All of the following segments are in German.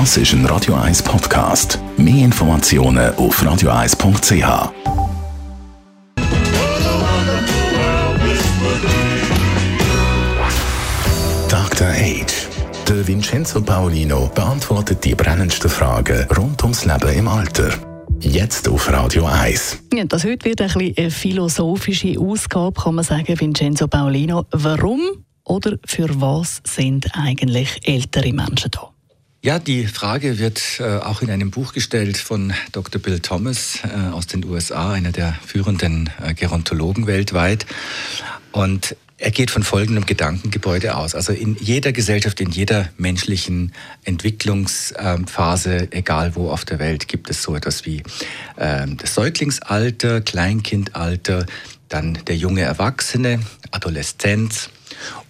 Das ist ein Radio 1 Podcast. Mehr Informationen auf radio1.ch. Dr. Age. Der Vincenzo Paolino beantwortet die brennendsten Fragen rund ums Leben im Alter. Jetzt auf Radio 1. Ja, das heute wird ein eine philosophische Ausgabe, kann man sagen, Vincenzo Paolino. Warum oder für was sind eigentlich ältere Menschen da? Ja, die Frage wird äh, auch in einem Buch gestellt von Dr. Bill Thomas äh, aus den USA, einer der führenden äh, Gerontologen weltweit. Und er geht von folgendem Gedankengebäude aus. Also in jeder Gesellschaft, in jeder menschlichen Entwicklungsphase, egal wo auf der Welt, gibt es so etwas wie äh, das Säuglingsalter, Kleinkindalter, dann der junge Erwachsene, Adoleszenz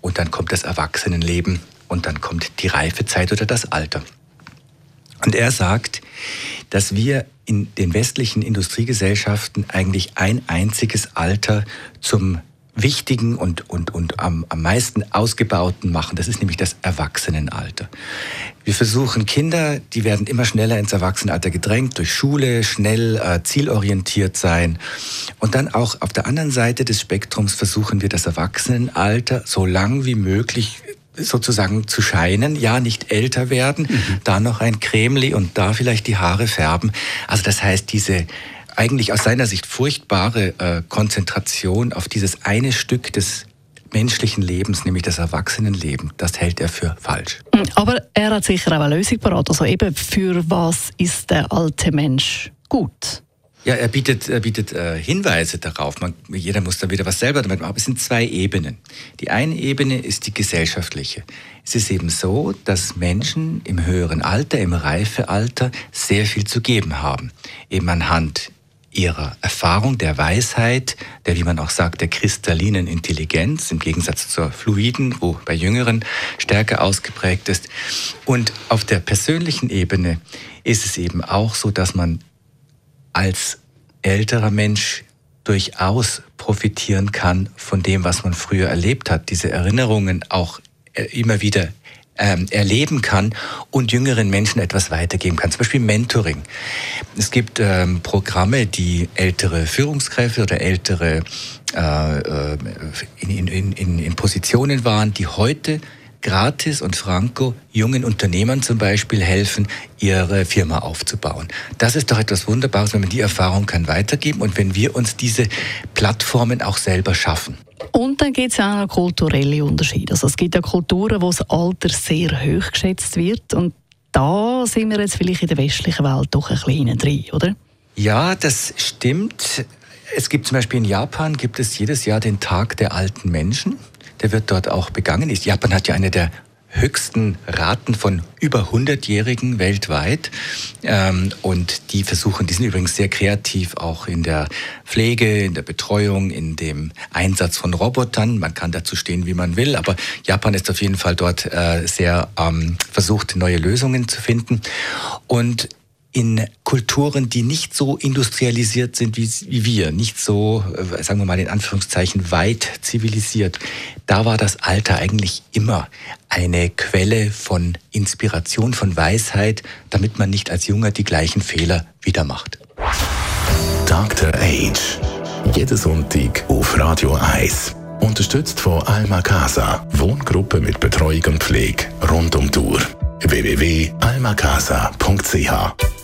und dann kommt das Erwachsenenleben und dann kommt die Reifezeit oder das Alter. Und er sagt, dass wir in den westlichen Industriegesellschaften eigentlich ein einziges Alter zum wichtigen und, und, und am, am meisten ausgebauten machen. Das ist nämlich das Erwachsenenalter. Wir versuchen Kinder, die werden immer schneller ins Erwachsenenalter gedrängt durch Schule, schnell äh, zielorientiert sein. Und dann auch auf der anderen Seite des Spektrums versuchen wir das Erwachsenenalter so lang wie möglich sozusagen zu scheinen, ja, nicht älter werden, mhm. da noch ein Cremli und da vielleicht die Haare färben. Also das heißt, diese eigentlich aus seiner Sicht furchtbare äh, Konzentration auf dieses eine Stück des menschlichen Lebens, nämlich das Erwachsenenleben, das hält er für falsch. Aber er hat sicher auch eine Lösung parat. Also eben, für was ist der alte Mensch gut? Ja, er bietet, er bietet äh, Hinweise darauf. Man, jeder muss da wieder was selber damit machen. Es sind zwei Ebenen. Die eine Ebene ist die gesellschaftliche. Es ist eben so, dass Menschen im höheren Alter, im Reifealter sehr viel zu geben haben. Eben anhand ihrer Erfahrung, der Weisheit, der, wie man auch sagt, der kristallinen Intelligenz, im Gegensatz zur fluiden, wo bei Jüngeren stärker ausgeprägt ist. Und auf der persönlichen Ebene ist es eben auch so, dass man als älterer Mensch durchaus profitieren kann von dem, was man früher erlebt hat, diese Erinnerungen auch äh, immer wieder ähm, erleben kann und jüngeren Menschen etwas weitergeben kann. Zum Beispiel Mentoring. Es gibt ähm, Programme, die ältere Führungskräfte oder ältere äh, äh in, in, in, in Positionen waren, die heute gratis und franco jungen Unternehmern zum Beispiel helfen, ihre Firma aufzubauen. Das ist doch etwas Wunderbares, wenn man die Erfahrung kann weitergeben und wenn wir uns diese Plattformen auch selber schaffen. Und dann gibt es auch noch kulturelle Unterschiede. Also es gibt ja Kulturen, wo das Alter sehr hoch geschätzt wird und da sind wir jetzt vielleicht in der westlichen Welt doch ein bisschen drin, oder? Ja, das stimmt. Es gibt zum Beispiel in Japan gibt es jedes Jahr den Tag der alten Menschen. Der wird dort auch begangen. Japan hat ja eine der höchsten Raten von über 100-Jährigen weltweit. Ähm, und die versuchen, die sind übrigens sehr kreativ auch in der Pflege, in der Betreuung, in dem Einsatz von Robotern. Man kann dazu stehen, wie man will, aber Japan ist auf jeden Fall dort äh, sehr ähm, versucht, neue Lösungen zu finden. Und in Kulturen, die nicht so industrialisiert sind wie, wie, wir, nicht so, äh, sagen wir mal in Anführungszeichen, weit zivilisiert, da war das Alter eigentlich immer eine Quelle von Inspiration, von Weisheit, damit man nicht als Junger die gleichen Fehler wieder macht. Dr. Age. Jeden Sonntag auf Radio 1. Unterstützt von Alma Casa. Wohngruppe mit Betreuung und Pflege rund um Tour. www.almacasa.ch